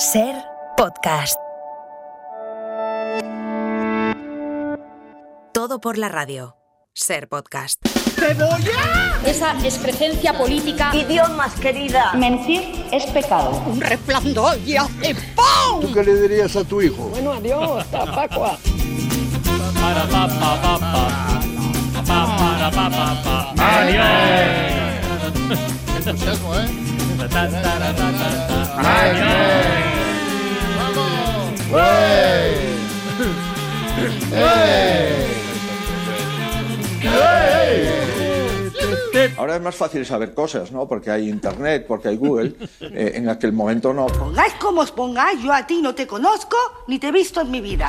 Ser podcast. Todo por la radio. Ser podcast. ¡Cebolla! Esa es presencia política. Idiomas, querida. Mentir es pecado. Un resplandor y hace ¡pum! ¿Tú qué le dirías a tu hijo? Bueno, adiós, Pascua. Para pa pa pa pa. Pa para pa pa pa. Mario. entusiasmo, ¿eh? Ahora es más fácil saber cosas, ¿no? Porque hay internet, porque hay Google. Eh, en aquel momento no. Pongáis como os pongáis, yo a ti no te conozco ni te he visto en mi vida.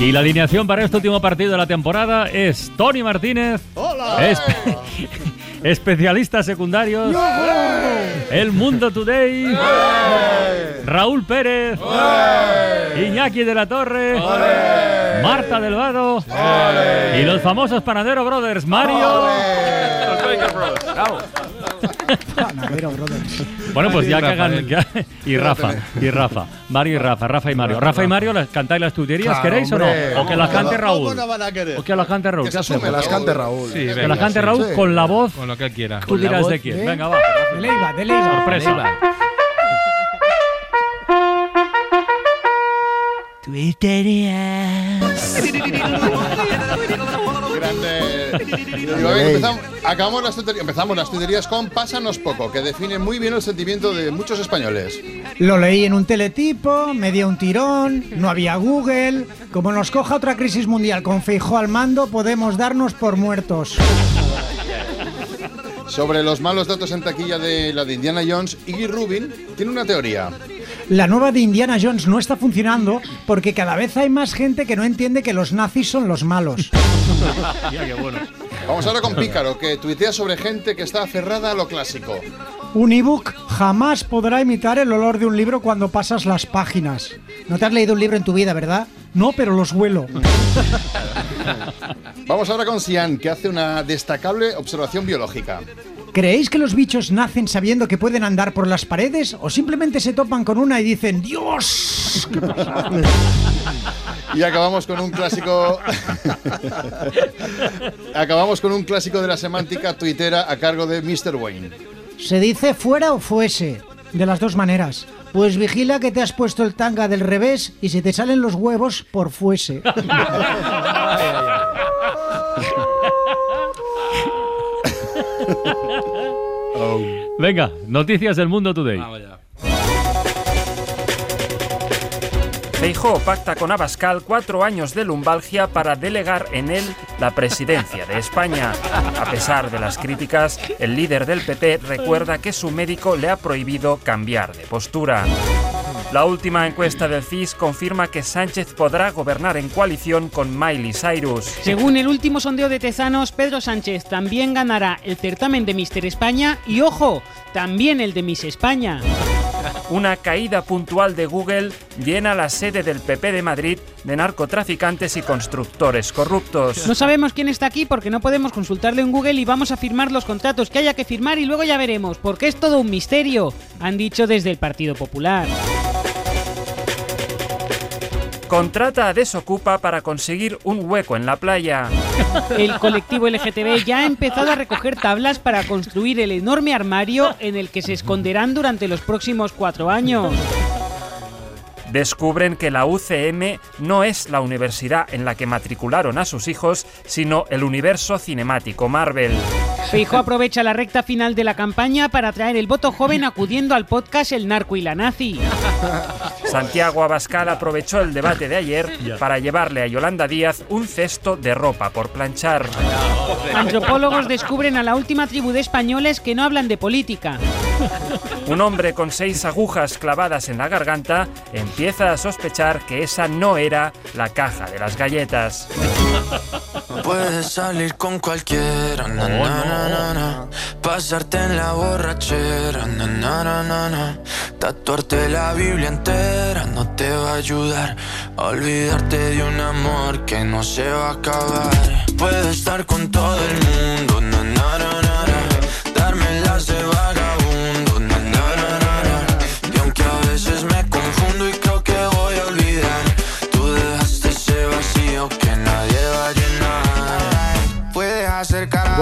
Y la alineación para este último partido de la temporada es Tony Martínez. ¡Hola! espe- especialistas secundarios. El Mundo Today. Raúl Pérez. Iñaki de la Torre. Marta del Vado. Y los famosos Panadero Brothers. Mario. Bueno, pues ya que hagan. ya- y Rafa, y Rafa. Mario y Rafa, Rafa y Mario. Rafa y Mario, ¿las cantáis las tuterías? Claro, ¿Queréis o no? O que las cante ¿Cómo Raúl. O que las cante Raúl. Que ¿Qué se asume, hacemos? las cante Raúl. Sí, Que venga, las cante sí. Raúl sí. con la voz. Con lo que él quiera. Tú dirás de quién. Venga, va. De Leiva, de Leiva. Sorpresa. Grande. Digo, empezamos, acabamos las tuterías, empezamos las con Pásanos Poco, que define muy bien el sentimiento de muchos españoles. Lo leí en un teletipo, me dio un tirón, no había Google. Como nos coja otra crisis mundial con Feijó al mando, podemos darnos por muertos. Sobre los malos datos en taquilla de la de Indiana Jones, Iggy Rubin tiene una teoría. La nueva de Indiana Jones no está funcionando porque cada vez hay más gente que no entiende que los nazis son los malos. Vamos ahora con Pícaro, que tuitea sobre gente que está aferrada a lo clásico. Un ebook jamás podrá imitar el olor de un libro cuando pasas las páginas. No te has leído un libro en tu vida, ¿verdad? No, pero los huelo. Vamos ahora con Sian, que hace una destacable observación biológica. ¿Creéis que los bichos nacen sabiendo que pueden andar por las paredes o simplemente se topan con una y dicen ¡Dios! ¿Qué pasa?". Y acabamos con un clásico. acabamos con un clásico de la semántica tuitera a cargo de Mr. Wayne. Se dice fuera o fuese, de las dos maneras. Pues vigila que te has puesto el tanga del revés y si te salen los huevos, por fuese. Venga, noticias del Mundo Today. Feijóo pacta con Abascal cuatro años de lumbalgia para delegar en él la presidencia de España. A pesar de las críticas, el líder del PP recuerda que su médico le ha prohibido cambiar de postura. La última encuesta del CIS confirma que Sánchez podrá gobernar en coalición con Miley Cyrus. Según el último sondeo de Tezanos, Pedro Sánchez también ganará el certamen de Mister España y, ojo, también el de Miss España. Una caída puntual de Google llena la sede del PP de Madrid de narcotraficantes y constructores corruptos. No sabemos quién está aquí porque no podemos consultarlo en Google y vamos a firmar los contratos que haya que firmar y luego ya veremos, porque es todo un misterio, han dicho desde el Partido Popular. Contrata a Desocupa para conseguir un hueco en la playa. El colectivo LGTB ya ha empezado a recoger tablas para construir el enorme armario en el que se esconderán durante los próximos cuatro años. Descubren que la UCM no es la universidad en la que matricularon a sus hijos, sino el universo cinemático Marvel. Feijóo aprovecha la recta final de la campaña para atraer el voto joven acudiendo al podcast El Narco y la Nazi. Santiago Abascal aprovechó el debate de ayer para llevarle a Yolanda Díaz un cesto de ropa por planchar. Antropólogos descubren a la última tribu de españoles que no hablan de política. Un hombre con seis agujas clavadas en la garganta empieza a sospechar que esa no era la caja de las galletas. Puedes salir con cualquiera, na, na, na, na, na. pasarte en la borrachera, na, na, na, na, na. tatuarte la Biblia entera no te va a ayudar a olvidarte de un amor que no se va a acabar. Puedes estar con todo el mundo, na,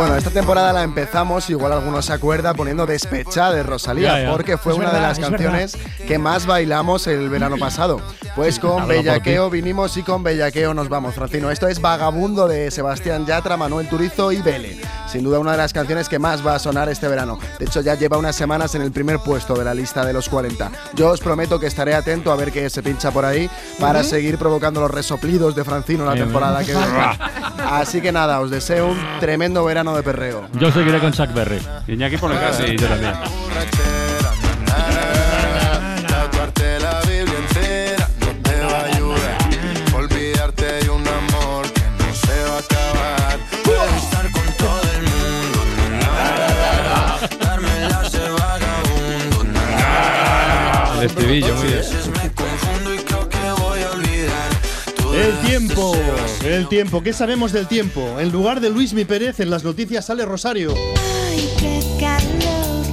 Bueno, esta temporada la empezamos, igual algunos se acuerda, poniendo Despechá de Rosalía, Ya, ya. porque fue Es una de verdad, las es canciones que más bailamos el verano pasado. Pues con Bellaqueo vinimos y con Bellaqueo nos vamos, Francino. Esto es Vagabundo de Sebastián Yatra, Manuel Turizo y Vele. Sin duda una de las canciones que más va a sonar este verano. De hecho, ya lleva unas semanas en el primer puesto de la lista de los 40. Yo os prometo que estaré atento a ver qué se pincha por ahí para seguir provocando los resoplidos de Francino la temporada que viene. Así que nada, os deseo un tremendo verano de perreo. Yo seguiré con Chuck Berry. Iñaki pone cara. Sí, yo también. Tatuarte la Biblia entera no te va a ayudar. Olvidarte de un amor que no se va a acabar. Puedes estar con todo el mundo, na, na, tiempo, el tiempo. ¿Qué sabemos del tiempo? En lugar de Luis Mi Pérez, en las noticias sale Rosario. Ay, qué calor.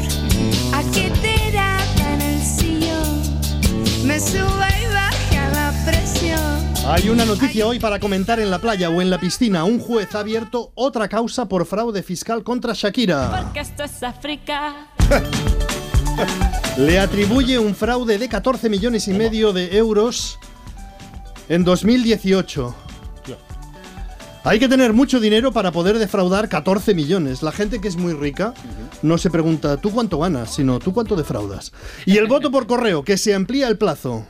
¿A qué te da en el sillón? Me sube y baja la presión. Hay una noticia hoy para comentar en la playa o en la piscina. Un juez ha abierto otra causa por fraude fiscal contra Shakira. Porque esto es África. Le atribuye un fraude de 14 millones y medio de euros en 2018. Hay que tener mucho dinero para poder defraudar 14 millones. La gente que es muy rica no se pregunta tú cuánto ganas, sino tú cuánto defraudas. Y el voto por correo, que se amplía el plazo.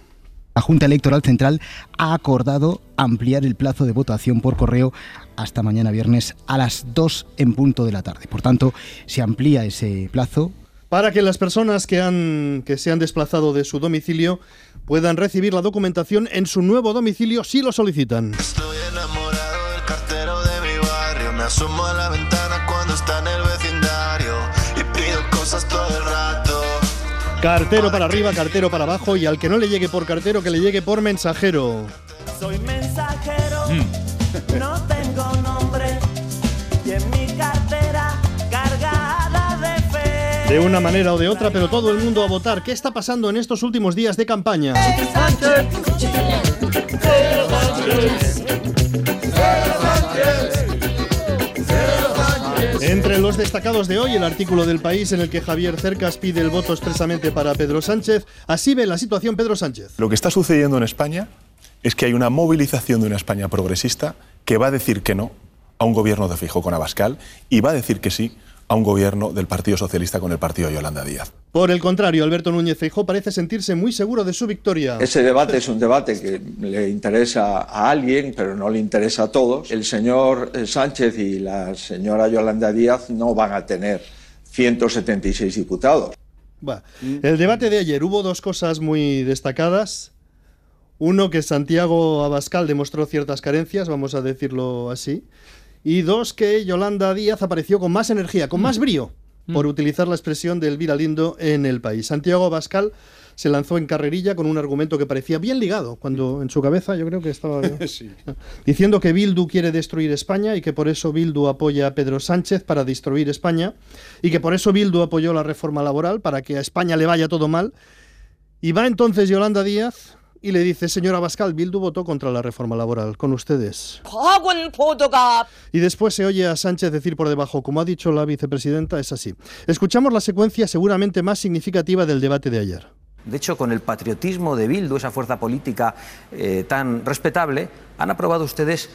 La Junta Electoral Central ha acordado ampliar el plazo de votación por correo hasta mañana viernes a las 2 en punto de la tarde. Por tanto, se amplía ese plazo Para que las personas que, han, que se han desplazado de su domicilio puedan recibir la documentación en su nuevo domicilio si lo solicitan. Estoy enamorado del cartero de mi barrio. Me asomo a la ventana cuando está en el vecindario. Y pido cosas todo el rato. Cartero para arriba, cartero para abajo y al que no le llegue por cartero, que le llegue por mensajero. Soy mensajero, no tengo De una manera o de otra, pero todo el mundo a votar. ¿Qué está pasando en estos últimos días de campaña? Entre los destacados de hoy, el artículo del país en el que Javier Cercas pide el voto expresamente para Pedro Sánchez. Así ve la situación Pedro Sánchez. Lo que está sucediendo en España es que hay una movilización de una España progresista que va a decir que no a un gobierno de Fijo con Abascal y va a decir que sí a un gobierno del Partido Socialista con el partido de Yolanda Díaz. Por el contrario, Alberto Núñez Feijóo parece sentirse muy seguro de su victoria. Ese debate es un debate que le interesa a alguien, pero no le interesa a todos. El señor eh, Sánchez y la señora Yolanda Díaz no van a tener 176 diputados. Va. El debate de ayer hubo dos cosas muy destacadas. Uno, que Santiago Abascal demostró ciertas carencias, vamos a decirlo así. Y dos, que Yolanda Díaz apareció con más energía, con más brío, por utilizar la expresión del Lindo en el país. Santiago Abascal se lanzó en carrerilla con un argumento que parecía bien ligado, cuando en su cabeza yo creo que estaba diciendo que Bildu quiere destruir España y que por eso Bildu apoya a Pedro Sánchez para destruir España y que por eso Bildu apoyó la reforma laboral para que a España le vaya todo mal. Y va entonces Yolanda Díaz y le dice, señora Abascal, Bildu votó contra la reforma laboral, con ustedes. Y después se oye a Sánchez decir por debajo, como ha dicho la vicepresidenta, es así. Escuchamos la secuencia seguramente más significativa del debate de ayer. De hecho, con el patriotismo de Bildu, esa fuerza política eh, tan respetable, han aprobado ustedes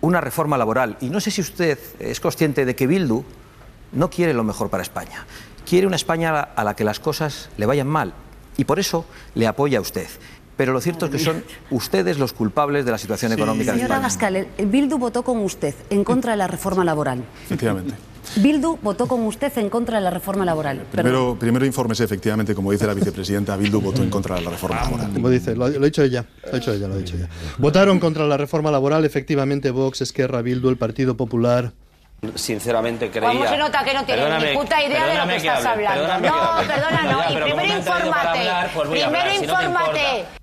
una reforma laboral. Y no sé si usted es consciente de que Bildu no quiere lo mejor para España. Quiere una España a la, a la que las cosas le vayan mal. Y por eso le apoya a usted. Pero lo cierto es que son ustedes los culpables de la situación económica de Señora España. El Bildu votó con usted en contra de la reforma laboral. Efectivamente. Bildu votó con usted en contra de la reforma laboral. Primero, primero infórmese, efectivamente, como dice la vicepresidenta, Bildu votó en contra de la reforma laboral. Como dice, lo, lo ha dicho ella, lo ha dicho ella, lo ha dicho ella. Votaron contra la reforma laboral, efectivamente, Vox, Esquerra, Bildu, el Partido Popular. Sinceramente creía. ¿Cómo se nota que no tienes Perdóname, ni puta idea de lo que estás hable, hablando? que No, perdona, Ya, no. Y primero infórmate. pues Primero hablar, si no infórmate.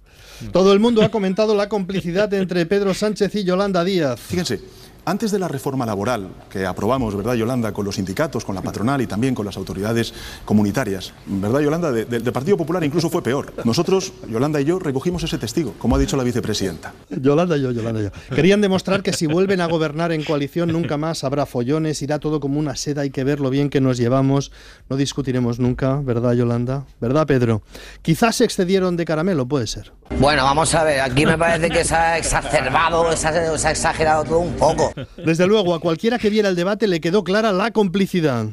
Todo el mundo ha comentado la complicidad entre Pedro Sánchez y Yolanda Díaz. Fíjense, antes de la reforma laboral que aprobamos, ¿verdad, Yolanda, con los sindicatos, con la patronal y también con las autoridades comunitarias, ¿verdad, Yolanda? De- de- del Partido Popular incluso fue peor. Nosotros, Yolanda y yo, recogimos ese testigo, como ha dicho la vicepresidenta. Yolanda y yo, Yolanda y yo. Querían demostrar que si vuelven a gobernar en coalición nunca más habrá follones, irá todo como una seda, hay que ver lo bien que nos llevamos, no discutiremos nunca, ¿verdad Yolanda? ¿Verdad Pedro? Quizás se excedieron de caramelo, puede ser. Bueno, vamos a ver, aquí me parece que se ha exacerbado, se ha, se ha exagerado todo un poco. Desde luego, a cualquiera que viera el debate le quedó clara la complicidad.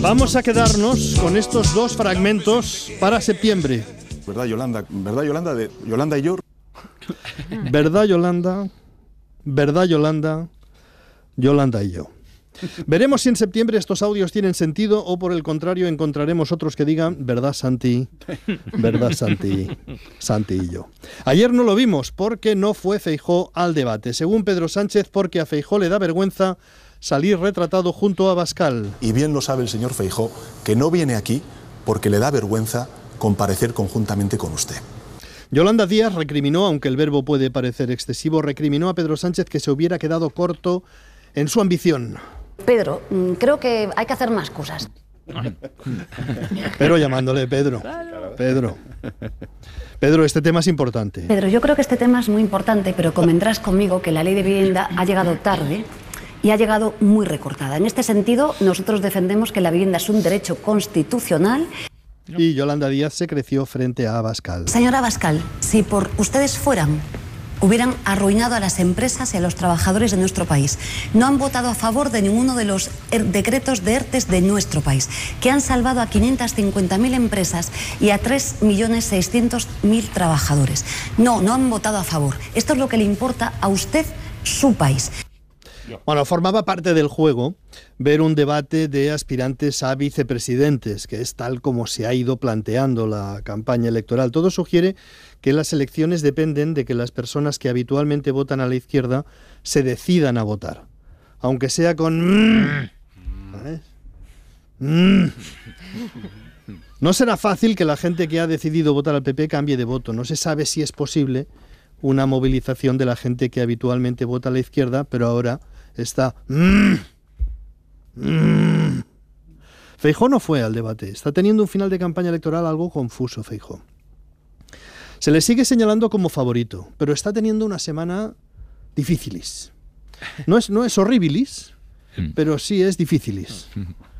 Vamos a quedarnos con estos dos fragmentos para septiembre. ¿Verdad, Yolanda? ¿Verdad, Yolanda? De Yolanda y yo. ¿Verdad, Yolanda? ¿Verdad, Yolanda? Yolanda y yo. Veremos si en septiembre estos audios tienen sentido o por el contrario encontraremos otros que digan, ¿verdad, Santi? ¿Verdad, Santi? Santi y yo. Ayer no lo vimos porque no fue Feijó al debate. Según Pedro Sánchez, porque a Feijó le da vergüenza salir retratado junto a Bascal. Y bien lo sabe el señor Feijó, que no viene aquí porque le da vergüenza comparecer conjuntamente con usted. Yolanda Díaz recriminó, aunque el verbo puede parecer excesivo, recriminó a Pedro Sánchez que se hubiera quedado corto en su ambición. Pedro, mm, creo que hay que hacer más cosas. Pero llamándole Pedro. Pedro. Pedro, este tema es importante. Pedro, yo creo que este tema es muy importante, pero convendrás conmigo que la ley de vivienda ha llegado tarde y ha llegado muy recortada. En este sentido, nosotros defendemos que la vivienda es un derecho constitucional. Y Yolanda Díaz se creció frente a Abascal. Señora Bascal, si por ustedes fueran, hubieran arruinado a las empresas y a los trabajadores de nuestro país. No han votado a favor de ninguno de los er- decretos de ERTES de nuestro país, que han salvado a 550.000 empresas y a 3.600.000 trabajadores. No, no han votado a favor. Esto es lo que le importa a usted, su país. Bueno, formaba parte del juego ver un debate de aspirantes a vicepresidentes, que es tal como se ha ido planteando la campaña electoral. Todo sugiere que las elecciones dependen de que las personas que habitualmente votan a la izquierda se decidan a votar, aunque sea con... mm, ¿sabes? Mm. No será fácil que la gente que ha decidido votar al PP cambie de voto. No se sabe si es posible una movilización de la gente que habitualmente vota a la izquierda, pero ahora está... mm, mm. Feijó no fue al debate. Está teniendo un final de campaña electoral algo confuso, Feijó. Se le sigue señalando como favorito, pero está teniendo una semana difícilis. No es, no es horribilis, pero sí es difícilis.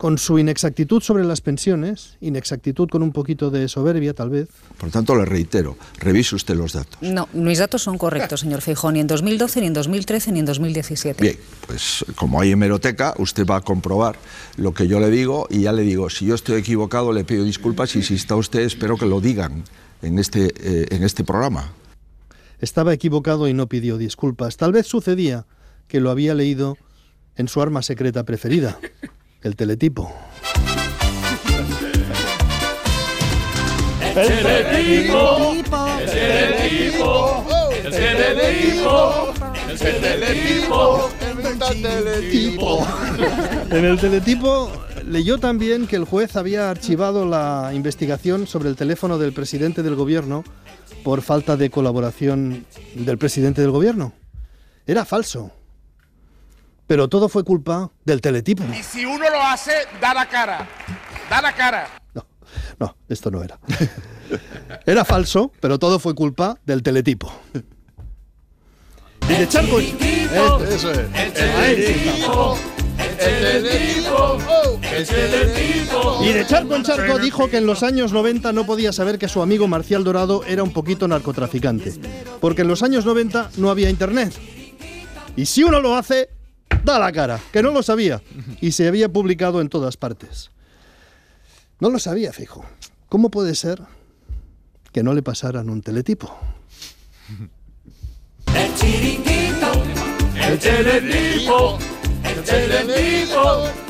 Con su inexactitud sobre las pensiones, inexactitud con un poquito de soberbia tal vez, Por tanto, le reitero, revise usted los datos. No, mis datos son correctos, señor Feijón, ni en 2012, ni en 2013, ni en 2017. Bien, pues como hay hemeroteca, usted va a comprobar lo que yo le digo y ya le digo, si yo estoy equivocado le pido disculpas y si está usted espero que lo digan en este, eh, en este programa. estaba equivocado y no pidió disculpas. Tal vez sucedía que lo había leído en su arma secreta preferida, el teletipo. El teletipo, el teletipo, el teletipo, el teletipo, el teletipo. En el teletipo leyó también que el juez había archivado la investigación sobre el teléfono del presidente del gobierno por falta de colaboración del presidente del gobierno. Era falso. Pero todo fue culpa del teletipo. Y si uno lo hace, da la cara. Da la cara. No, esto no era. Era falso, pero todo fue culpa del teletipo. Y de Charco. Eso es. El teletipo, el teletipo, el teletipo. Y de charco en charco dijo que en los años 90 no podía saber que su amigo Marcial Dorado era un poquito narcotraficante. Porque en los años 90 no había internet. Y si uno lo hace, da la cara, que no lo sabía. Y se había publicado en todas partes. No lo sabía, fijo. ¿Cómo puede ser que no le pasaran un teletipo? El chiringuito, el teletipo, el teletipo, el teletipo.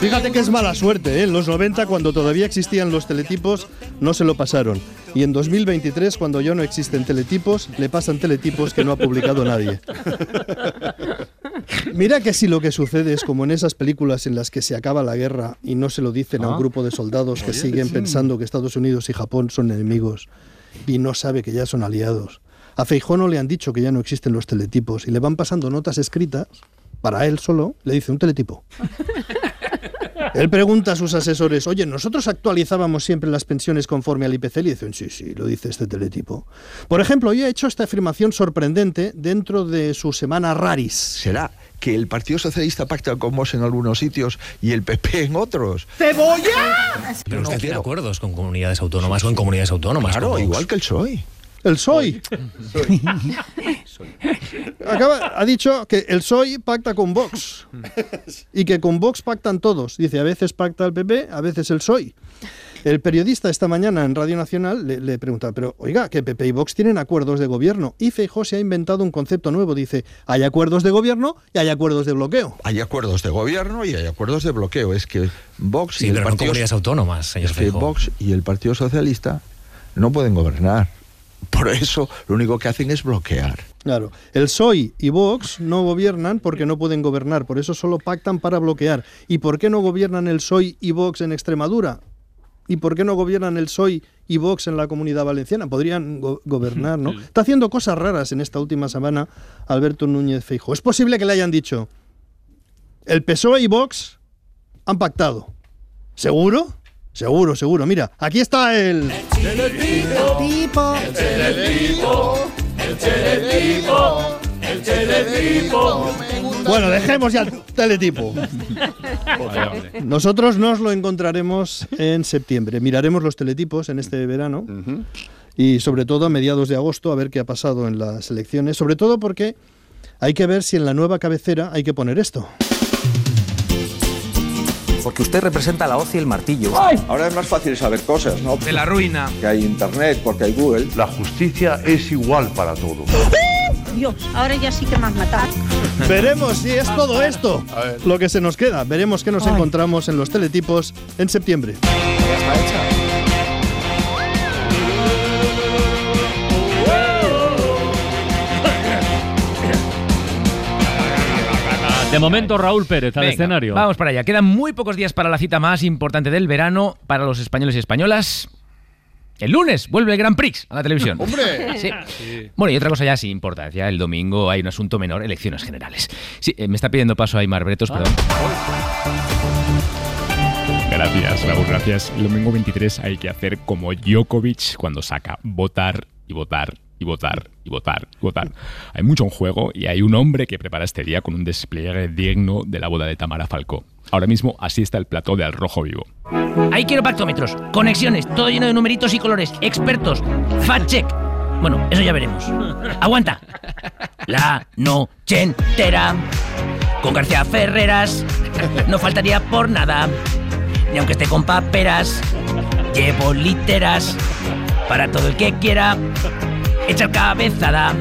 Fíjate que es mala suerte, ¿eh? En los 90, cuando todavía existían los teletipos, no se lo pasaron. Y en 2023, cuando ya no existen teletipos, le pasan teletipos que no ha publicado nadie. Mira que si lo que sucede es como en esas películas en las que se acaba la guerra y no se lo dicen a Ah. un grupo de soldados que siguen pensando que Estados Unidos y Japón son enemigos y no sabe que ya son aliados. A Feijó no le han dicho que ya no existen los teletipos y le van pasando notas escritas para él solo, le dice un teletipo. Él pregunta a sus asesores, oye, nosotros actualizábamos siempre las pensiones conforme al IPC y dicen, sí, sí, lo dice este teletipo. Por ejemplo, hoy ha hecho esta afirmación sorprendente dentro de su semana raris. ¿Será que el Partido Socialista pacta con Vox en algunos sitios y el PP en otros? ¡Cebolla! Pero no usted tiene acuerdos con comunidades autónomas o en comunidades autónomas. Claro, igual que el PSOE. El. Acaba, ha dicho que el PSOE pacta con Vox y que con Vox pactan todos. Dice, a veces pacta el PP, a veces el PSOE. El periodista esta mañana en Radio Nacional le, le pregunta, pero oiga, que PP y Vox tienen acuerdos de gobierno. Y Feijóo se ha inventado un concepto nuevo. Dice, hay acuerdos de gobierno y hay acuerdos de bloqueo. Hay acuerdos de gobierno y hay acuerdos de bloqueo. Es que Vox Sí, y el pero no Partido comunidades autónomas, señor es que. Vox y el Partido Socialista no pueden gobernar. Por eso lo único que hacen es bloquear. Claro, el PSOE y Vox no gobiernan porque no pueden gobernar, por eso solo pactan para bloquear. ¿Y por qué no gobiernan el PSOE y Vox en Extremadura? ¿Y por qué no gobiernan el PSOE y Vox en la Comunidad Valenciana? Podrían go- gobernar, ¿no? Está haciendo cosas raras en esta última semana Alberto Núñez Feijóo. Es posible que le hayan dicho, el PSOE y Vox han pactado. ¿Seguro? Seguro, seguro. Mira, aquí está el... Tipo. El teletipo, el teletipo, el teletipo. Bueno, dejemos ya el teletipo. Nosotros nos lo encontraremos en septiembre. Miraremos los teletipos en este verano y sobre todo a mediados de agosto a ver qué ha pasado en las elecciones. Sobre todo porque hay que ver si en la nueva cabecera hay que poner esto. Porque usted representa la hoz y el martillo. Ahora es más fácil saber cosas, ¿no? De la ruina. Que hay internet, porque hay Google. La justicia es igual para todos. Dios, ahora ya sí que me has matado. Veremos si es todo esto lo que se nos queda. Veremos qué nos encontramos en los teletipos en septiembre. De momento, Raúl Pérez al Venga, escenario. Vamos para allá. Quedan muy pocos días para la cita más importante del verano para los españoles y españolas. El lunes vuelve el Grand Prix a la televisión. ¡Hombre! Sí. Bueno, y otra cosa ya sin importancia. El domingo hay un asunto menor, elecciones generales. Sí, eh, me está pidiendo paso Aymar Bretos, perdón. Gracias, Raúl, gracias. El domingo 23 hay que hacer como Djokovic cuando saca votar y votar y votar y votar y votar. Hay mucho en juego y hay un hombre que prepara este día con un despliegue digno de la boda de Tamara Falcó. Ahora mismo así está el plató de Al Rojo Vivo. Ahí quiero pactómetros, conexiones, todo lleno de numeritos y colores, expertos, fact check. Bueno, eso ya veremos. Aguanta. La noche entera. Con García Ferreras. No faltaría por nada. Ni aunque esté con paperas. Llevo literas. Para todo el que quiera echar cabezada.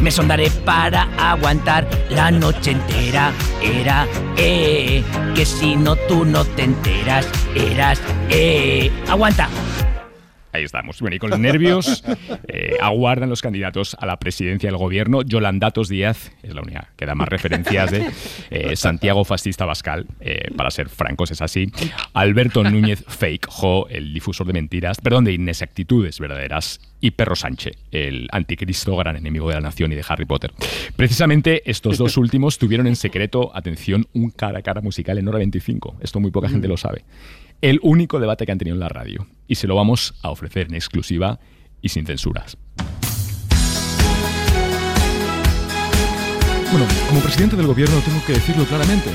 Me sondaré para aguantar la noche entera. Era, eh, que si no tú no te enteras, eras, eh. Aguanta. Ahí estamos. Bueno, y con los nervios eh, aguardan los candidatos a la presidencia del gobierno. Yolandatos Díaz es la unidad que da más referencias de eh, Santiago Fascista Bascal, eh, para ser francos es así. Alberto Núñez Fake Jo, el difusor de mentiras, perdón, de inexactitudes verdaderas. Y Perro Sánchez, el anticristo gran enemigo de la nación y de Harry Potter. Precisamente estos dos últimos tuvieron en secreto, atención, un cara a cara musical en hora 25. Esto muy poca gente lo sabe el único debate que han tenido en la radio. Y se lo vamos a ofrecer en exclusiva y sin censuras. Bueno, como presidente del gobierno tengo que decirlo claramente.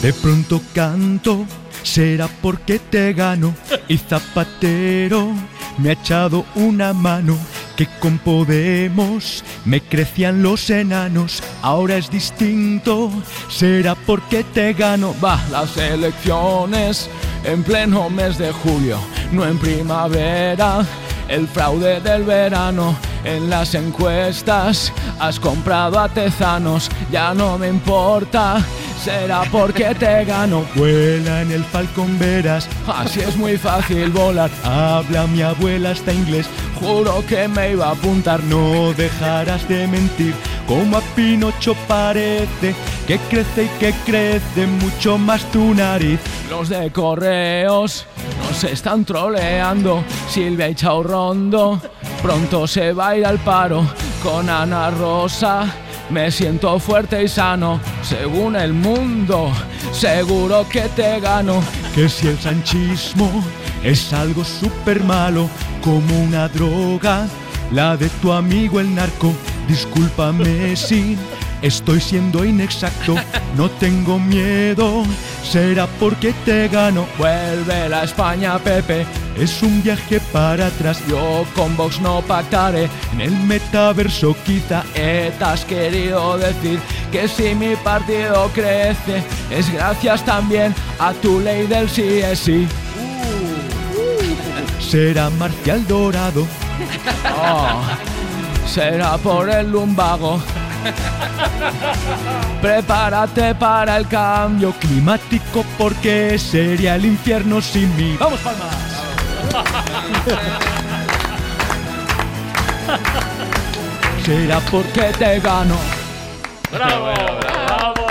De pronto canto, será porque te gano. Y Zapatero me ha echado una mano. Que con Podemos me crecían los enanos. Ahora es distinto, será porque te gano. Va, las elecciones en pleno mes de julio, no en primavera. El fraude del verano en las encuestas. Has comprado artesanos, ya no me importa será porque te gano. Vuela en el falcón verás, así es muy fácil volar. Habla mi abuela hasta inglés, juro que me iba a apuntar. No dejarás de mentir, como a Pinocho parece, que crece y que crece mucho más tu nariz. Los de correos nos están troleando, Silvia y Chao Rondo, pronto se va a ir al paro con Ana Rosa. Me siento fuerte y sano, según el mundo, seguro que te gano. Que si el sanchismo es algo súper malo, como una droga, la de tu amigo el narco, discúlpame si estoy siendo inexacto, no tengo miedo, será porque te gano. Vuelve la España, Pepe, es un viaje para atrás. Yo con Vox no pactaré, en el metaverso quizá te has querido decir que si mi partido crece, es gracias también a tu ley del sí es sí. Será Marcial Dorado. Oh, será por el lumbago. Prepárate para el cambio climático porque sería el infierno sin mí. ¡Vamos, Palmas! Será porque te gano. ¡Bravo! ¡Bravo!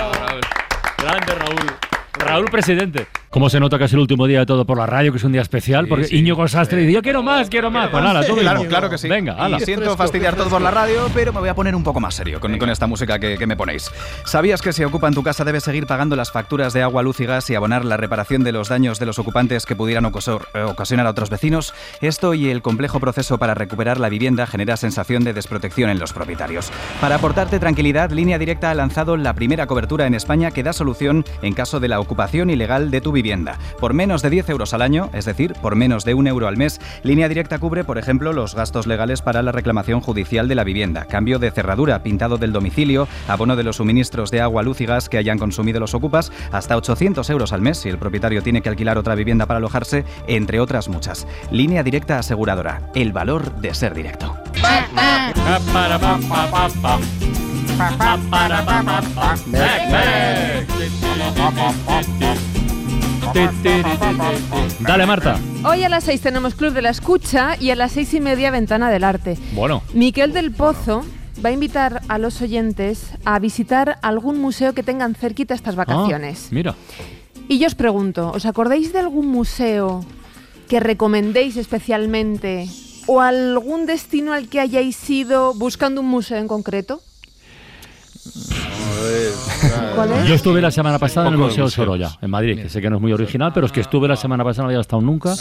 Grande Raúl. Raúl, presidente. ¿Cómo se nota que es el último día de todo por la radio, que es un día especial? Porque sí. Íñigo Sastre dice, yo quiero más, quiero más. Pues nada, todo Claro, claro que sí. Venga, ala. Y siento fastidiar todo por la radio, pero me voy a poner un poco más serio con, con esta música que, que me ponéis. ¿Sabías que si ocupan tu casa debes seguir pagando las facturas de agua, luz y gas y abonar la reparación de los daños de los ocupantes que pudieran ocosor- eh, ocasionar a otros vecinos? Esto y el complejo proceso para recuperar la vivienda genera sensación de desprotección en los propietarios. Para aportarte tranquilidad, Línea Directa ha lanzado la primera cobertura en España que da solución en caso de la ocupación ilegal de tu vivienda. Por menos de 10 euros al año, es decir, por menos de un euro al mes, Línea Directa cubre, por ejemplo, los gastos legales para la reclamación judicial de la vivienda, cambio de cerradura, pintado del domicilio, abono de los suministros de agua, luz y gas que hayan consumido los ocupas, hasta 800 euros al mes si el propietario tiene que alquilar otra vivienda para alojarse, entre otras muchas. Línea Directa Aseguradora, el valor de ser directo. Dale, Marta. Hoy a las 6 tenemos Club de la Escucha y a las seis y media Ventana del Arte. Bueno. Miquel del Pozo va a invitar a los oyentes a visitar algún museo que tengan cerquita estas vacaciones. Ah, mira. Y yo os pregunto, ¿os acordáis de algún museo que recomendéis especialmente o algún destino al que hayáis ido buscando un museo en concreto? ¿Cuál es? Yo estuve la semana pasada en el de Museo. Sorolla, en Madrid, que sé que no es muy original, pero es que estuve la semana pasada, no había estado nunca.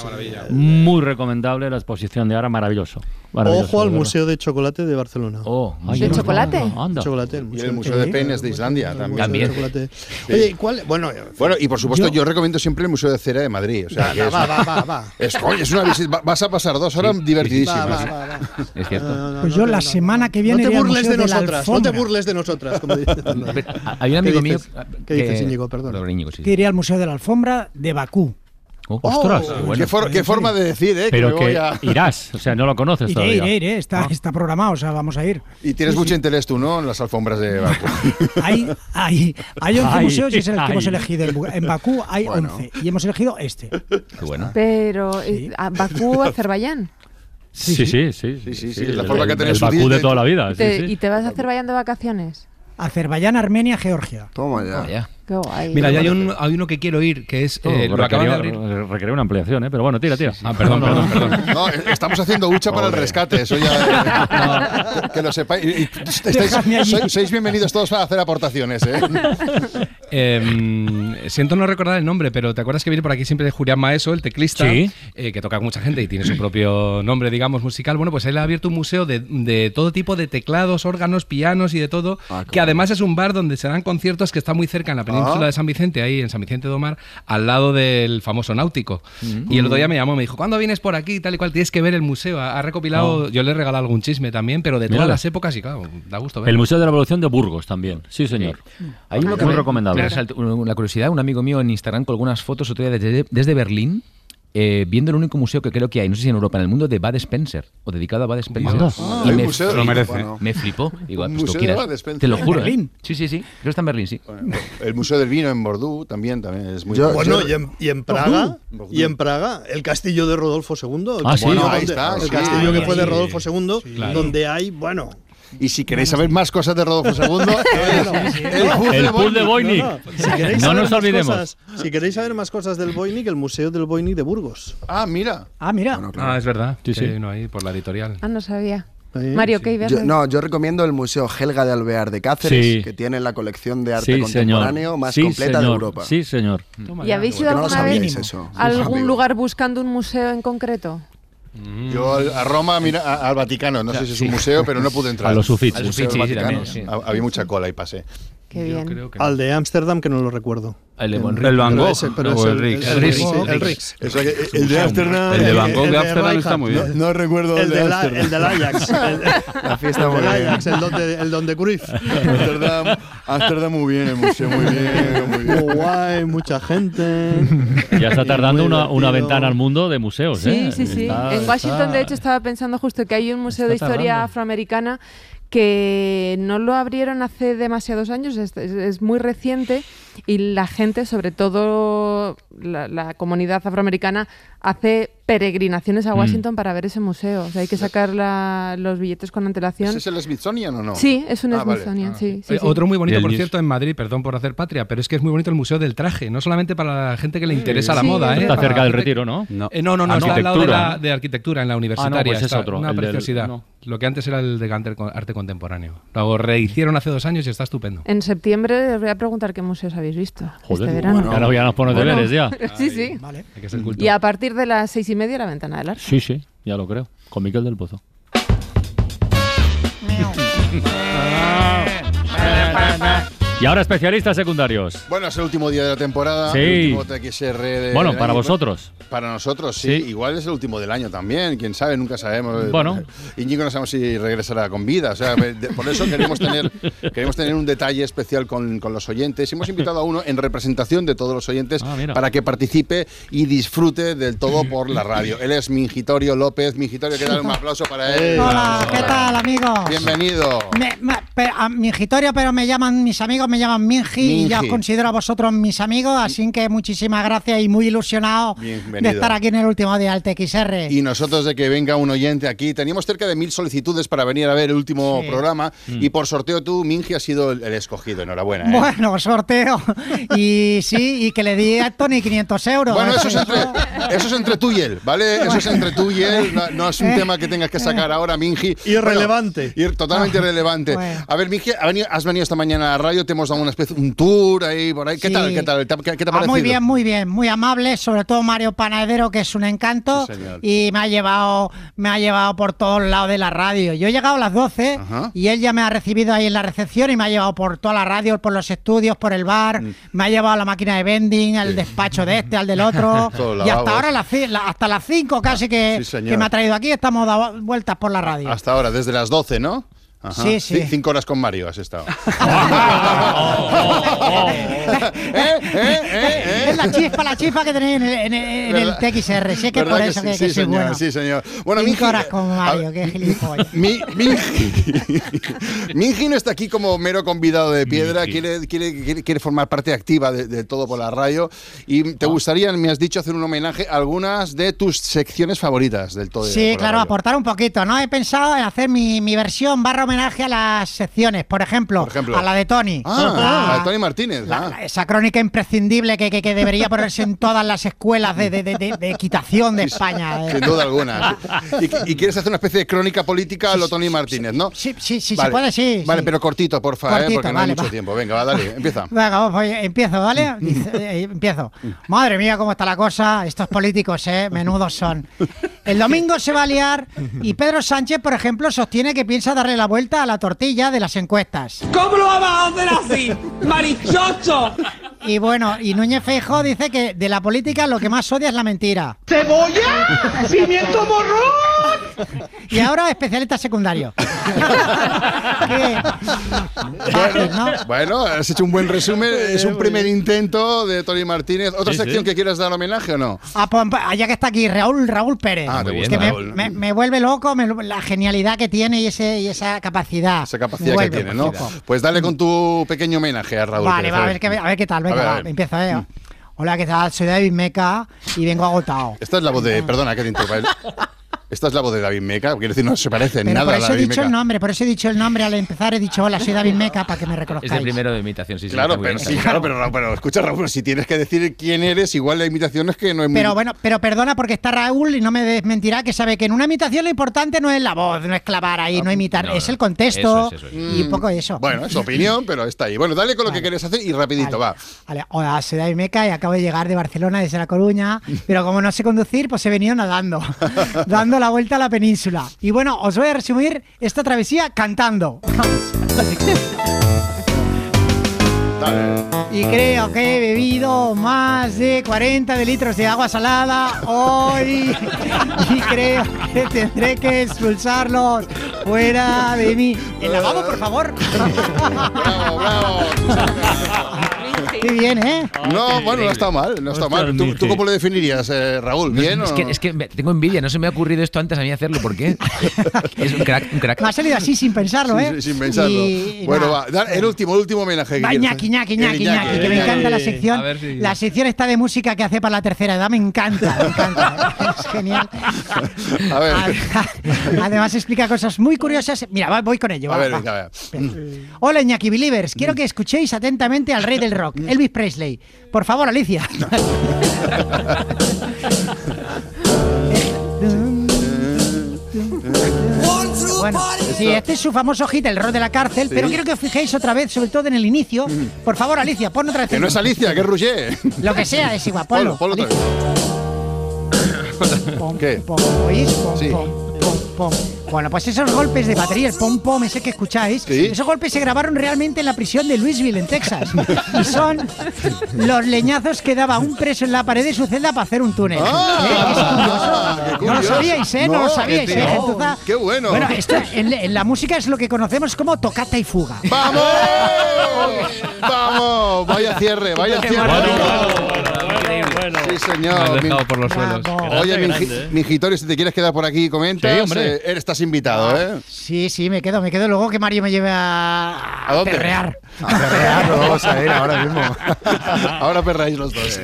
Muy recomendable la exposición de ahora, maravilloso. maravilloso, Ojo al de verdad. Museo de Chocolate de Barcelona. Oh, ay, ¿De no, chocolate? no, anda. Chocolate, el Y museo, el Museo de Sí. Penes de Islandia El también. Museo de Chocolate. Oye, ¿cuál? Bueno, Bueno, y por supuesto, Yo- yo, recomiendo siempre el Museo de Cera de Madrid. O sea, Va, que es, va, va, va, va. Es, oye, es una visita. va- Vas a pasar dos horas divertidísimas. Va, va, va, va. Es cierto. Pues yo la semana que viene No te burles de nosotras, no te burles de nosotras, como dice. Hay un amigo ¿Qué mío. ¿Qué dices, Íñigo? Perdón. Íñigo, sí. Que iré al Museo de la Alfombra de Bakú. Oh, Ostras. qué Qué, bueno. for- qué forma de decir, ¿eh? Pero que que a- irás, o sea, no lo conoces Iré, todavía. iré, iré. Está, está programado, o sea, vamos a ir. Y tienes Sí, mucho sí. interés tú, ¿no? En las alfombras de Bakú. Hay, hay, hay 11 Ay, museos y es el que ay. hemos elegido. En Bakú hay Bueno. 11 y hemos elegido este. Qué bueno. Pero, ¿a Bakú, Azerbaiyán. Sí, sí, sí. sí, Sí, sí, sí, la el- forma que tenés el Bakú de toda la vida. sí, Te- sí. ¿Y te vas a Azerbaiyán de vacaciones? Azerbaiyán, Armenia, Georgia. Toma ya. Vaya. Qué guay. Mira, ya hay, un, hay uno que quiero ir, que es. Oh, eh, lo acaban de abrir. requería, requería una ampliación, ¿eh? pero bueno, tira, tira. Ah, perdón, perdón, perdón. No, estamos haciendo hucha para el rescate, eso ya. que, que lo sepáis. Y- y estáis- sois, sois bienvenidos todos para hacer aportaciones, ¿eh? Eh, siento no recordar el nombre, pero ¿te acuerdas que viene por aquí siempre Julián Maeso, el teclista, Sí. eh, que toca con mucha gente y tiene su propio nombre, digamos, musical? Bueno, pues él ha abierto un museo de, de todo tipo de teclados, órganos, pianos y de todo, Ah, que además es un bar donde se dan conciertos que está muy cerca en la península Ah. de San Vicente, ahí en San Vicente de Omar, al lado del famoso náutico. Mm. Y el otro día me llamó, me dijo, ¿cuándo vienes por aquí? Tal y cual, tienes que ver el museo. Ha, ha recopilado, yo le he regalado algún chisme también, pero de todas Mírala. las épocas y claro, da gusto ver. El Museo de la Evolución de Burgos también. Sí, señor. Hay uno que Muy me, recomendable. Me resaltó una curiosidad. Un amigo mío en Instagram colgó unas fotos otro día desde, desde Berlín. eh, viendo el único museo que creo que hay, no sé si en Europa, en el mundo, de Bud Spencer, o dedicado a Bud Spencer. Ah, y me, museo flipó, Lo merece. me flipó. Digo, pues tú quieras. Te lo ¿En juro. ¿eh? Berlín? Sí, sí, sí. Creo que está en Berlín, sí. El Museo del Vino en Bordeaux también, también es muy bueno, y en, y en Praga, y en Praga, el castillo de Rodolfo II. el Ah, sí. castillo Bueno, donde- ahí está, El sí. castillo que Ahí, fue de sí. Rodolfo II, claro. donde hay, bueno. Y si queréis saber más cosas de Rodolfo II, El pool de queréis No saber nos más olvidemos. cosas- si queréis saber más cosas del Voynich, el Museo del Voynich de Burgos. Ah, mira. Ah, mira. Ah, es verdad. Sí, Sí, sí. sí. No, ahí por la editorial. Ah, no sabía. Mario, ¿qué Yo, no, yo recomiendo el Museo Helga de Alvear de Cáceres, Sí. que tiene la colección de arte Sí, contemporáneo señor. más Sí, completa de señor. Europa. Sí, señor. ¿Y habéis ¿Por ido qué no alguna vez a algún lugar buscando un museo en concreto? Yo al- a Roma, mira, a- al Vaticano, no sé si es un museo, pero no pude entrar. A los. Ha- Había mucha cola y pasé. Qué bien. Al de Ámsterdam, que no lo recuerdo. El de El- Van Gogh, pero o el Rijks. El. Rijks. El que el de Ámsterdam. El de Van Gogh de Ámsterdam está muy bien. No, no recuerdo El, de del A- Ámsterdam. el del Ajax. El, La fiesta del bien. Ajax, el donde, el donde Cruyff. Ámsterdam, Ámsterdam muy bien, el museo muy bien, muy bien. Guay, mucha gente. Ya está tardando una, ventana al mundo de museos. Sí, ¿eh? sí, sí. Está- en Washington, está- de hecho, estaba pensando justo que hay un museo de historia tardando. afroamericana que no lo abrieron hace demasiados años, es, es- muy reciente y la gente, sobre todo la, la comunidad afroamericana, hace peregrinaciones a Mm. Washington para ver ese museo. O sea, hay que sacar la- los billetes con antelación. ¿Ese es el Smithsonian o no? Sí, es un Ah, vale. Smithsonian, sí. sí, Oye, sí. Otro muy bonito, por News. cierto, en Madrid, perdón por hacer patria, pero es que es muy bonito el Museo del Traje, no solamente para la gente que le interesa la Sí, moda. es ¿eh? Está cerca del retiro, ¿no? No, eh, no, no, no, está al lado de, Arquitectura, la, ¿no? de arquitectura en la Ah, no, universitaria. pues es otro, Una el del- preciosidad. no. Lo que antes era el de arte, arte contemporáneo. Lo rehicieron hace dos años y está estupendo. En septiembre os voy a preguntar qué museos habéis visto Joder, este verano. bueno. Ahora ya nos pones Bueno, deberes ya. sí, sí. Hay que ser culto. Y a partir de las seis y media la ventana del arte. Sí, sí, ya lo creo. Con Miquel del Pozo. Y ahora especialistas secundarios. Bueno, es el último día de la temporada. Sí. El último TXR de- Bueno, para año. vosotros. Para nosotros, sí. Sí. Igual es el último del año también. Quién sabe, nunca sabemos. Bueno. Íñigo no sabemos si regresará con vida. O sea, por eso queremos tener, queremos tener un detalle especial con, con los oyentes. Hemos invitado a uno en representación de todos los oyentes Ah, para que participe y disfrute del todo por la radio. Él es Mingitorio López. Mingitorio, ¿qué tal? Un aplauso para él. Hola, ¿qué tal, amigos? Bienvenido. Me, me- pe- a Mingitorio, pero me llaman mis amigos, me llaman Mingi, y ya os considero a vosotros mis amigos, así que muchísimas gracias y muy ilusionado Bienvenido. de estar aquí en el último día del TXR. Y nosotros de que venga un oyente aquí. Teníamos cerca de mil solicitudes para venir a ver el último Sí. programa Mm. y por sorteo tú, Mingi, has sido el, el escogido. Enhorabuena. ¿eh? Bueno, sorteo. Y sí, y que le di a Tony 500 euros. Bueno, eso es, entre, eso es entre tú y él, ¿vale? Eso es entre tú y él. No, no es un Eh. tema que tengas que sacar ahora, Mingi. Irrelevante. Bueno, ir- totalmente Ah, irrelevante. bueno. A ver, venido- has venido esta mañana a la radio, te hemos dado una especie, un tour ahí por ahí. ¿Qué Sí. tal? ¿Qué tal? ¿Qué, qué te ha Ah, muy bien, muy bien, muy amable, sobre todo Mario Panadero, que es un encanto, Sí, y me ha llevado, me ha llevado por todos lados de la radio. Yo he llegado a las 12 Ajá. y él ya me ha recibido ahí en la recepción y me ha llevado por toda la radio, por los estudios, por el bar, Mm. me ha llevado a la máquina de vending, al despacho de este, al del otro, y hasta ahora las hasta las 5 casi que, Sí, señor. que me ha traído aquí, estamos dando vueltas por la radio. Hasta ahora, desde las 12, ¿no? Ajá. Sí, sí. Ci- Cinco horas con Mario has estado. Es la chispa, la chispa que tenéis en el, en el- en el. TXR, sí que es ¿Verdad por que eso sí? que, Sí, que soy señor, bueno. sí, señor. Bueno, Cinco Mingi, horas con Mario, a- qué gilipollas. Mi, Mingi, Mingi no está aquí como mero convidado de piedra, quiere, quiere, quiere, quiere formar parte activa de, de todo por la radio y te gustaría, me has dicho, hacer un homenaje a algunas de tus secciones favoritas del todo. Sí, claro, aportar un poquito, ¿no? He pensado en hacer mi, mi versión barra homenaje a las secciones, por ejemplo, Por ejemplo. a la de Tony. Ah, La- a Tony Martínez. la- ah. esa crónica imprescindible que, que- que debería ponerse en todas las escuelas de, de- de- de- equitación de España. eh. Sin duda alguna. Y, y quieres hacer una especie de crónica política a lo Tony Martínez, ¿no? Sí, sí, sí, Vale. se puede, sí. Vale, sí. pero cortito, porfa, ¿eh? Cortito, porque no vale, hay mucho va. tiempo. Venga, va, dale, empieza. Venga, voy, empiezo, ¿vale? Eh, empiezo. Madre mía, cómo está la cosa. Estos políticos, ¿eh? Menudos son. El domingo se va a liar y Pedro Sánchez, por ejemplo, sostiene que piensa darle la vuelta a la tortilla de las encuestas. ¿Cómo lo vamos a hacer así? ¡Marichocho! Y bueno, y Núñez Feijóo dice que de la política lo que más odia es la mentira. ¡Cebolla! ¡Pimiento morrón! y ahora especialista secundario. Qué fácil, ¿no? Bueno, has hecho un buen resumen. Es un primer intento de Tony Martínez. ¿Otra Sí, sección sí. que quieras dar homenaje o no? Ah, pues, ya que está aquí Raúl, Raúl Pérez. Ah, que me, Raúl. me- me vuelve loco me la genialidad que tiene y, ese, y esa capacidad. Esa capacidad que tiene, ¿no? loco. Pues dale con tu pequeño homenaje a Raúl. Vale, Pérez, va, a ver, qué- a ver qué tal. Venga, A ver, a va, ver. empiezo, eh. Hola, ¿qué tal? Soy David Meca y vengo agotado. Esta es la voz de. Perdona que te interrumpa. Esta es la voz de David Meca. Quiero decir, no se parece en Pero nada por a eso he David dicho el nombre, por eso he dicho el nombre al empezar, he dicho hola, soy David Meca para que me Es reconozcáis. el primero de imitación, sí, sí. Claro, pero, sí, claro, pero, pero escucha, Raúl, si tienes que decir quién eres, igual la imitación es que no es muy. Pero bueno, pero perdona porque está Raúl y no me desmentirá que sabe que en una imitación lo importante no es la voz, no es clavar ahí, no imitar, no, es el contexto Eso es, eso es. y un poco eso. Bueno, es tu opinión, pero está ahí. Bueno, dale con lo que quieres hacer y rapidito, va. Vale, hola, soy David Meca y acabo de llegar de Barcelona desde La Coruña, pero como no sé conducir, pues he venido nadando, dando la vuelta a la península. Y bueno, os voy a resumir esta travesía cantando. Y creo que he bebido más de 40 de litros de agua salada hoy y creo que tendré que expulsarlos fuera de mí. El lavabo, por favor. bravo, bravo. Qué bien, ¿eh? No, bueno, no está mal, no está mal. ¿Tú, tú cómo lo definirías, eh, Raúl? ¿Bien es, o que, no? es que tengo envidia, no se me ha ocurrido esto antes a mí hacerlo. ¿Por qué? es un crack, un crack. Me ha salido así sin pensarlo, ¿eh? sí, sin pensarlo. Y- bueno, va, el último, el último homenaje. Va, quieres ñaki, hacer. ñaki, El ñaki, ñaki, que me encanta la sección. Si- La sección está de música que hace para la tercera edad, me encanta, me encanta. Es genial. A ver. Además explica cosas muy curiosas. Mira, voy con ello. A va, ver, va. venga, a ver. Hola, Iñaki Believers. Quiero que escuchéis atentamente al rey del rock, Elvis Presley. Por favor, Alicia. Bueno, sí, este es su famoso hit, el rock de la cárcel, Sí. pero quiero que os fijéis otra vez, sobre todo en el inicio. Por favor, Alicia, pon otra vez. Que no es Alicia, que es Roger. Lo que sea, es igual, ponlo. Otra vez. ¿Qué? ¿oís? Pom, pom, pom. Bueno, pues esos golpes de batería, el pom pom ese que escucháis, Sí. esos golpes se grabaron realmente en la prisión de Louisville, en Texas. Y son los leñazos que daba un preso en la pared de su celda para hacer un túnel. Ah, ¿Eh? Es curioso. No lo sabíais, ¿eh? No, No, lo sabíais, qué ¿eh? Qué bueno. Bueno, esto en, en la música es lo que conocemos como tocata y fuga. ¡Vamos! ¡Vamos! Vaya cierre, vaya cierre. Sí, Me señor. has Mi- dejado por los suelos. Oye, Grande, mi, ¿eh? mi si te quieres quedar por aquí y comentas, Sí, hombre. eh, eres- estás invitado, ¿eh? Sí, sí, me quedo, me quedo luego que Mario me lleve a, ¿A dónde? perrear. A perrear, no vamos a ir ahora mismo. ahora perráis los dos.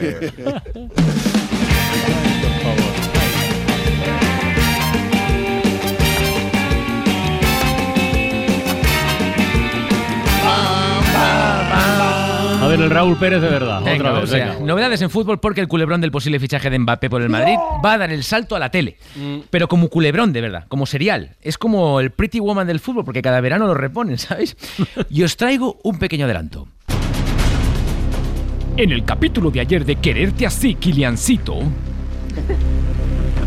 Ver, el Raúl Pérez de verdad. Venga, otra vez, o sea, venga. novedades en fútbol porque el culebrón del posible fichaje de Mbappé por el Madrid va a dar el salto a la tele. Mm. Pero como culebrón, de verdad, como serial. Es como el Pretty Woman del fútbol porque cada verano lo reponen, ¿sabéis? Y os traigo un pequeño adelanto. En el capítulo de ayer de Quererte así, Kiliancito.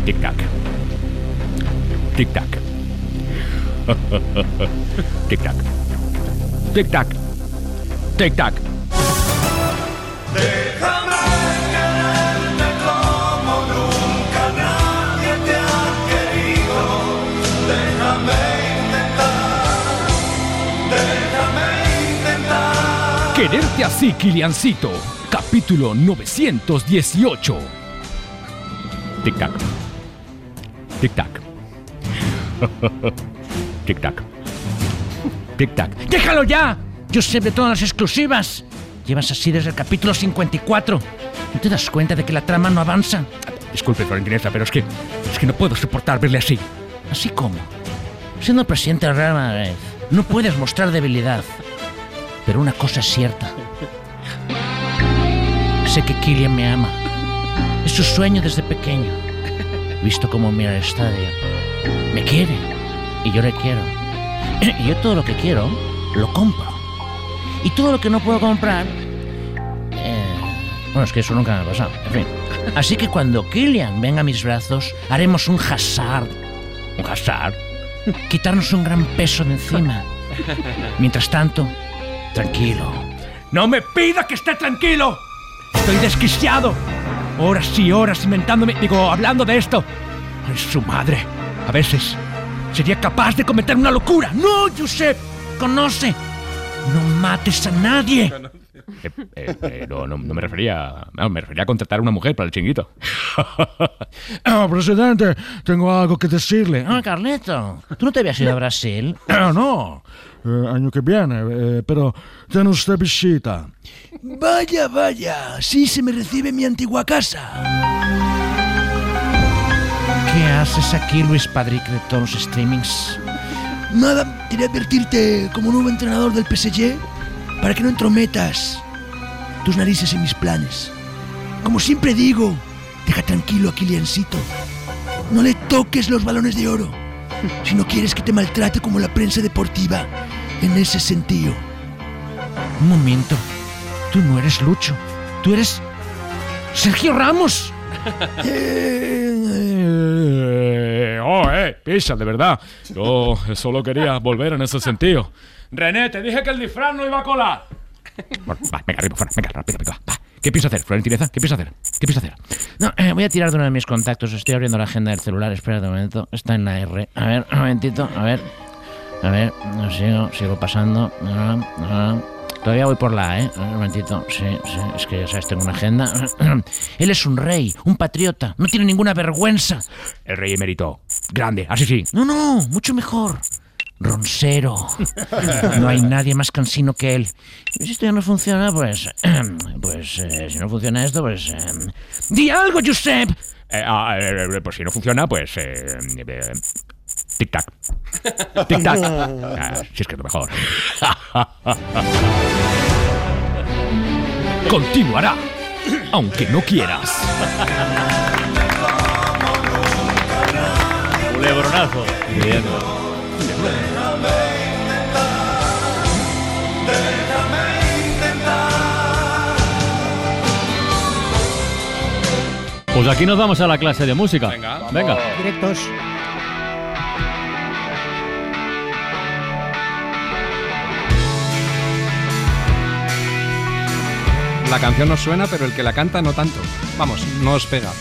Tic-tac. Tic-tac. Tic-tac. Tic-tac. Tic-tac. Quererte así, Kiliancito. Capítulo 918. Tic-tac. Tic-tac. Tic-tac. Tic-tac. ¡Déjalo ya! Yo sé de todas las exclusivas. Llevas así desde el capítulo 54. ¿No te das cuenta de que la trama no avanza? Disculpe, Florentineza, pero es que. Es que no puedo soportar verle así. ¿Así como? Siendo presidente del Real Madrid, no puedes mostrar debilidad. Pero una cosa es cierta. Sé que Kylian me ama. Es su sueño desde pequeño. Visto cómo mira el estadio. Me quiere. Y yo le quiero. Y yo todo lo que quiero, lo compro. Y todo lo que no puedo comprar... eh, bueno, es que eso nunca me ha pasado. En fin. Así que cuando Kylian venga a mis brazos, haremos un hazard. ¿Un hazard? Quitarnos un gran peso de encima. Mientras tanto, tranquilo. ¡No me pida que esté tranquilo! Estoy desquiciado. Horas y horas inventándome, digo, hablando de esto. Ay, su madre. A veces sería capaz de cometer una locura. No, Josep, conoce. No mates a nadie. Eh, eh, eh, no, no, no me refería. No, me refería a contratar a una mujer para el chinguito. Ah, presidente, tengo algo que decirle. Ah, Carleto, ¿tú no te habías ido a Brasil? Ah, no, año que viene, eh, pero tiene usted visita. Vaya, vaya, sí se me recibe en mi antigua casa. ¿Qué haces aquí, Luis Padric, de todos los streamings? Nada, quería advertirte como nuevo entrenador del PSG para que no entrometas tus narices en mis planes. Como siempre digo, deja tranquilo a Kiliancito. No le toques los balones de oro si no quieres que te maltrate como la prensa deportiva en ese sentido. Un momento, tú no eres Lucho, tú eres Sergio Ramos. Eh, oh, eh, pisa, de verdad. Yo solo quería volver en ese sentido. René, te dije que el disfraz no iba a colar. Bueno, va, venga, arriba, fuera, venga, rápido, rápido, va. ¿Qué piensas hacer, Florentineza? ¿Qué piensas hacer? ¿Qué piensas hacer? No, eh, voy a tirar de uno de mis contactos. Estoy abriendo la agenda del celular. Espérate un momento. Está en la R. A ver, un momentito. A ver. A ver. Sigo, sigo pasando. Ah, ah. Todavía voy por la ¿eh? Un momentito. Sí, sí. Es que, ya sabes, tengo una agenda. Él es un rey, un patriota. No tiene ninguna vergüenza. El rey emérito. Grande, así sí. No, no, mucho mejor. Ronsero. No hay nadie más cansino que él. Y si esto ya no funciona, pues. Pues eh, si no funciona esto, pues. eh, ¡Di algo, Josep! Eh, ah, eh, pues si no funciona, pues. Tic-tac. Tic-tac. Ah, si es que es lo mejor. Continuará. Aunque no quieras. Culebronazo. Bien. Pues aquí nos vamos a la clase de música. Venga. Venga. Directos. La canción nos suena, pero el que la canta no tanto. Vamos, no os pega.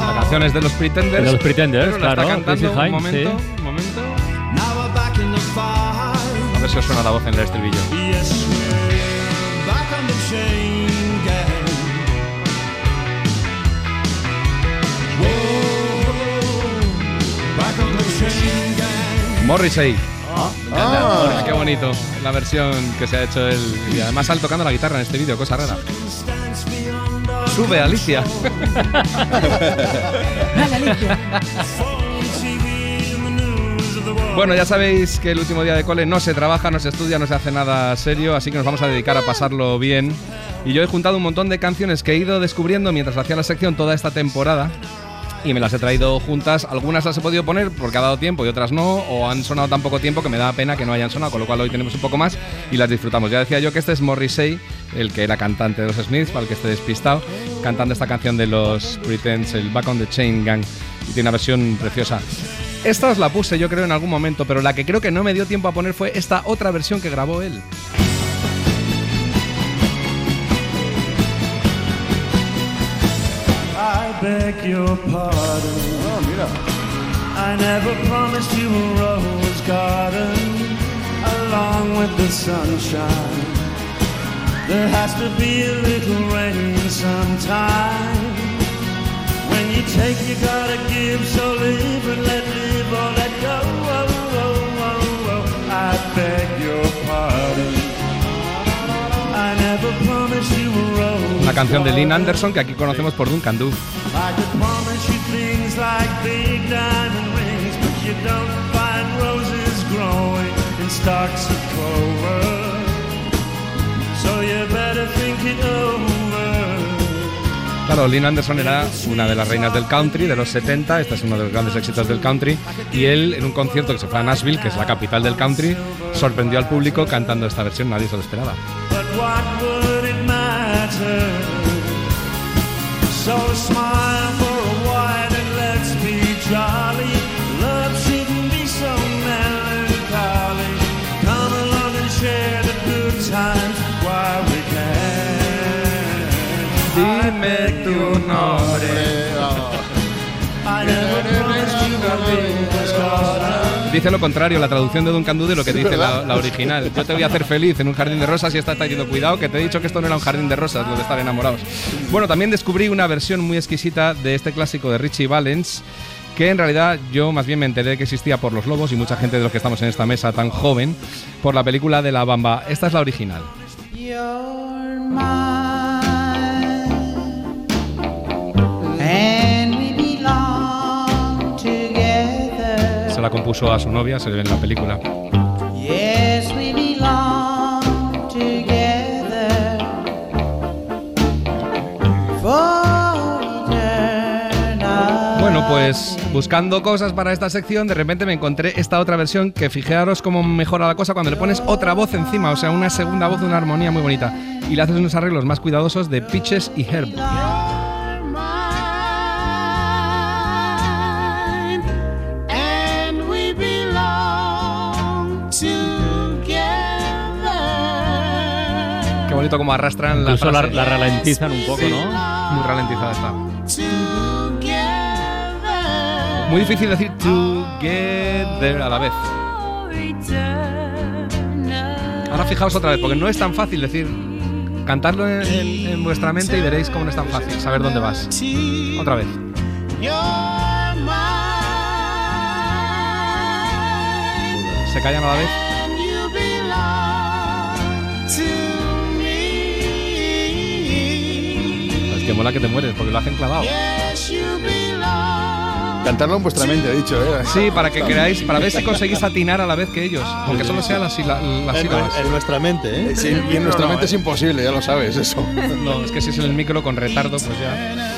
La canción es de los Pretenders. De los Pretenders, pero la claro, Está cantando, un momento, sí. un momento. A ver si os suena la voz en el estribillo. Yes, we're back on the chain gang. Whoa, back on the chain gang. Morrissey. Ah. Qué bonito la versión que se ha hecho él. Y además sale tocando la guitarra en este vídeo, cosa rara. Sube, Alicia. Bueno, ya sabéis que el último día de cole no se trabaja, no se estudia, no se hace nada serio, así que nos vamos a dedicar a pasarlo bien. Y yo he juntado un montón de canciones que he ido descubriendo mientras hacía la sección toda esta temporada. Y me las he traído juntas. Algunas las he podido poner porque ha dado tiempo y otras no. O han sonado tan poco tiempo que me da pena que no hayan sonado. Con lo cual hoy tenemos un poco más y las disfrutamos. Ya decía yo que este es Morrissey, el que era cantante de los Smiths, para el que esté despistado, cantando esta canción de los Pretends, el Back on the Chain Gang. Y tiene una versión preciosa. Esta os la puse yo creo en algún momento, pero la que creo que no me dio tiempo a poner fue esta otra versión que grabó él. I beg your pardon. Oh, mira. I never promised you a rose garden along with the sunshine. There has to be a little rain sometime. When you take, you gotta give. So live and let live or let go. Oh, oh, oh, oh. oh. I beg your pardon. I never promised you a rose. Una canción de Lynn Anderson que aquí conocemos por Duncan Du. I could promise you things like big diamond rings, but you don't find roses growing in stalks of clover. Claro, Lynn Anderson era una de las reinas del country de los 70, este es uno de los grandes éxitos del country, y él en un concierto que se fue a Nashville, que es la capital del country, sorprendió al público cantando esta versión, nadie se lo esperaba. So smile for a while and let's be jolly. Tu nombre. Dice lo contrario, la traducción de Duncan Du de lo que Sí, dice la, la original. Yo te voy a hacer feliz en un jardín de rosas y esta está diciendo, cuidado, que te he dicho que esto no era un jardín de rosas, lo de estar enamorados. Bueno, también descubrí una versión muy exquisita de este clásico de Richie Valens, que en realidad yo más bien me enteré que existía por los lobos y mucha gente de los que estamos en esta mesa tan joven, por la película de La Bamba. Esta es la original. La compuso a su novia, se ve en la película. Yes, we belong together for eternal. Bueno, pues buscando cosas para esta sección, de repente me encontré esta otra versión que fijaros cómo mejora la cosa cuando le pones otra voz encima, o sea, una segunda voz de una armonía muy bonita. Y le haces unos arreglos más cuidadosos de Pitches y Herb. Bonito como arrastran la Incluso la, frase. la ralentizan un poco, ¿no? Muy ralentizada está. Muy difícil decir together a la vez. Ahora fijaos otra vez, porque no es tan fácil decir. Cantarlo en, en- en vuestra mente y veréis cómo no es tan fácil saber dónde vas. Otra vez. Se callan a la vez. Que mola que te mueres, porque lo hacen clavado. Cantarlo en vuestra mente, he dicho, ¿eh? Sí, para que creáis, para ver si conseguís atinar a la vez que ellos, aunque solo sean las, las En, sílabas. en nuestra mente, ¿eh? Sí, y en nuestra mente es imposible, ya lo sabes, eso. No, es que si es en el micro con retardo, pues ya.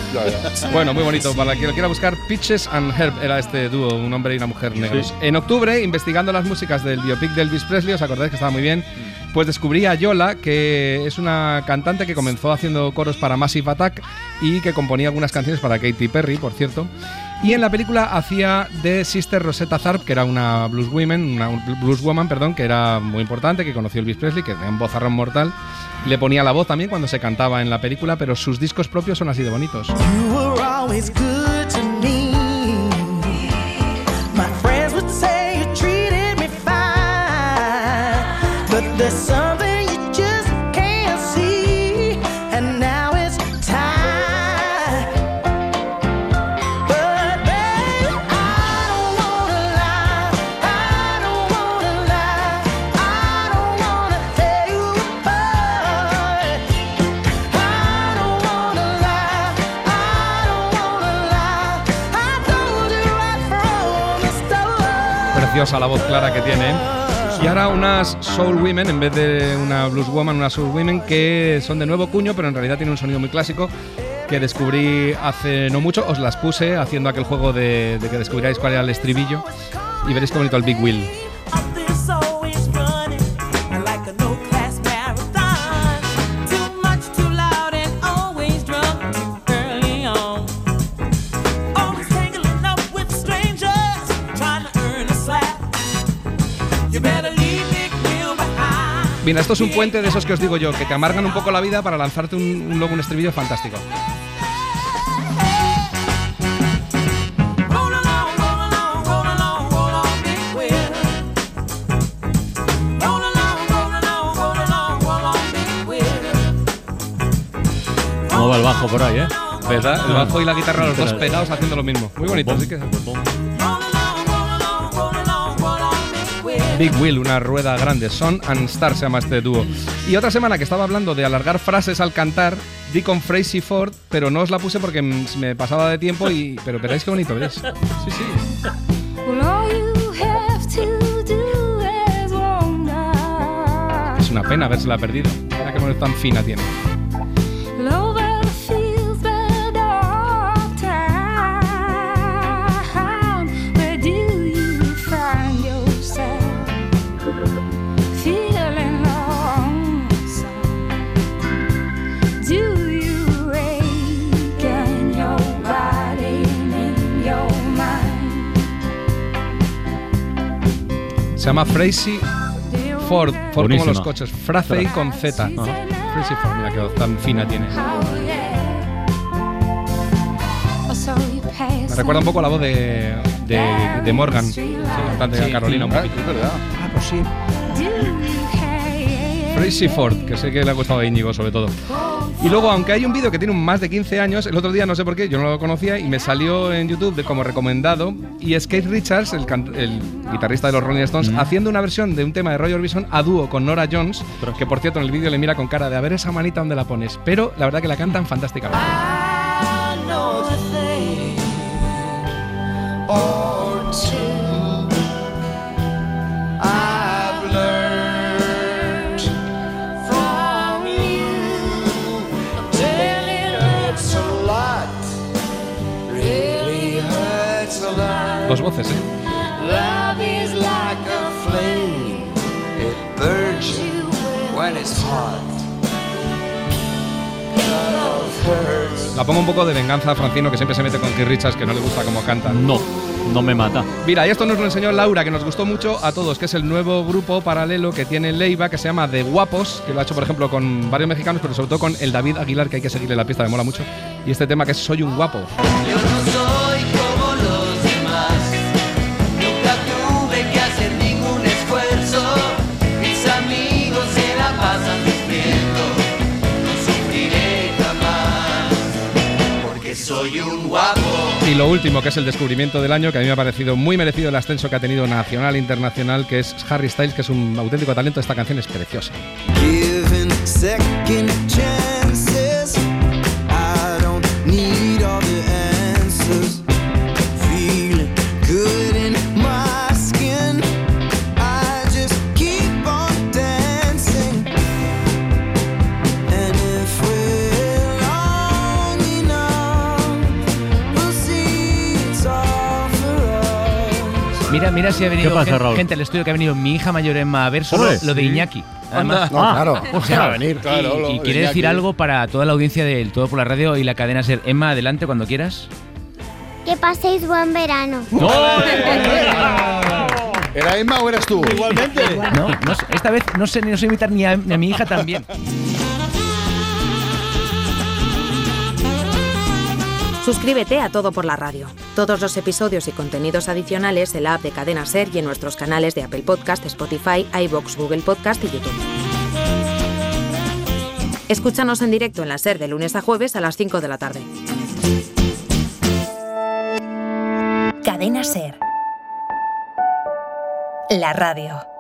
Bueno, muy bonito. Para quien lo quiera buscar, Pitches and Herb era este dúo, un hombre y una mujer negros. Sí. En octubre, investigando las músicas del biopic de Elvis Presley, ¿os acordáis que estaba muy bien? Pues descubrí a Yola, que es una cantante que comenzó haciendo coros para Massive Attack y que componía algunas canciones para Katy Perry, por cierto. Y en la película hacía de Sister Rosetta Tharpe, que era una blues woman, una blues woman, perdón, que era muy importante, que conoció Elvis Presley, que tenía un vozarrón mortal. Le ponía la voz también cuando se cantaba en la película, pero sus discos propios son así de bonitos. You were Preciosa la voz clara que tiene. Y ahora unas soul women, en vez de una blues woman, unas soul women que son de nuevo cuño, pero en realidad tienen un sonido muy clásico que descubrí hace no mucho. Os las puse haciendo aquel juego de, de que descubriráis cuál era el estribillo y veréis qué bonito el Big Wheel. Mira, esto es un puente de esos que os digo yo, que te amargan un poco la vida para lanzarte un, un, luego un estribillo fantástico. ¿Cómo va el bajo por ahí, eh? ¿Verdad? El bajo y la guitarra, los dos pegados haciendo lo mismo. Muy bonito, así que. Big Wheel, una rueda grande. Son and Star se llama este dúo. Y otra semana que estaba hablando de alargar frases al cantar, di con Frazee Ford, pero no os la puse porque me pasaba de tiempo y. Pero veréis qué bonito, veréis. Sí, sí. Es una pena haberse la perdido. Mira qué tan fina tiene. Llama Frazee Ford. Ford como los coches. Frazee con Z. Frazee Ford, mira qué voz tan fina tiene. Me recuerda un poco a la voz de, de, de Morgan, sí, cantante de Sí. Carolina. Un Ah, poquito. es verdad. Ah, pues sí. Frazee Ford, que sé que le ha gustado a Íñigo sobre todo. Y luego, aunque hay un vídeo que tiene más de 15 años, el otro día no sé por qué, yo no lo conocía y me salió en YouTube de como recomendado. Y es Keith Richards, el, guitarrista de los Rolling Stones, haciendo una versión de un tema de Roy Orbison a dúo con Nora Jones, que por cierto en el vídeo le mira con cara de a ver esa manita donde la pones. Pero la verdad que la cantan fantásticamente. Hot. Love hurts. La pongo un poco de venganza a Francino, que siempre se mete con Keith Richards, que no le gusta cómo canta. No, no me mata. Mira, y esto nos lo enseñó Laura, que nos gustó mucho a todos, que es el nuevo grupo paralelo que tiene Leiva, que se llama The Guapos, que lo ha hecho, por ejemplo, con varios mexicanos, pero sobre todo con el David Aguilar, que hay que seguirle la pista, me mola mucho. Y este tema que es Soy un guapo. Soy un guapo. Y lo último, que es el descubrimiento del año, que a mí me ha parecido muy merecido el ascenso que ha tenido nacional e internacional, que es Harry Styles, que es un auténtico talento. Esta canción es preciosa. Mira, mira si ha venido gente al estudio que ha venido mi hija mayor Emma a ver solo lo de. Iñaki. Además. No, claro. o sea, Va a venir. y- Claro, lo y, de quiere decir algo para toda la audiencia del Todo por la Radio y la cadena Ser. Emma, adelante cuando quieras. Que paséis buen verano. ¿Era Emma o eras tú? Igualmente. No, no esta vez no sé, no sé imitar ni a, ni a mi hija también. Suscríbete a Todo por la Radio. Todos los episodios y contenidos adicionales en la app de Cadena Ser y en nuestros canales de Apple Podcast, Spotify, iBox, Google Podcast y YouTube. Escúchanos en directo en la Ser de lunes a jueves a las 5 de la tarde. Cadena Ser. La radio.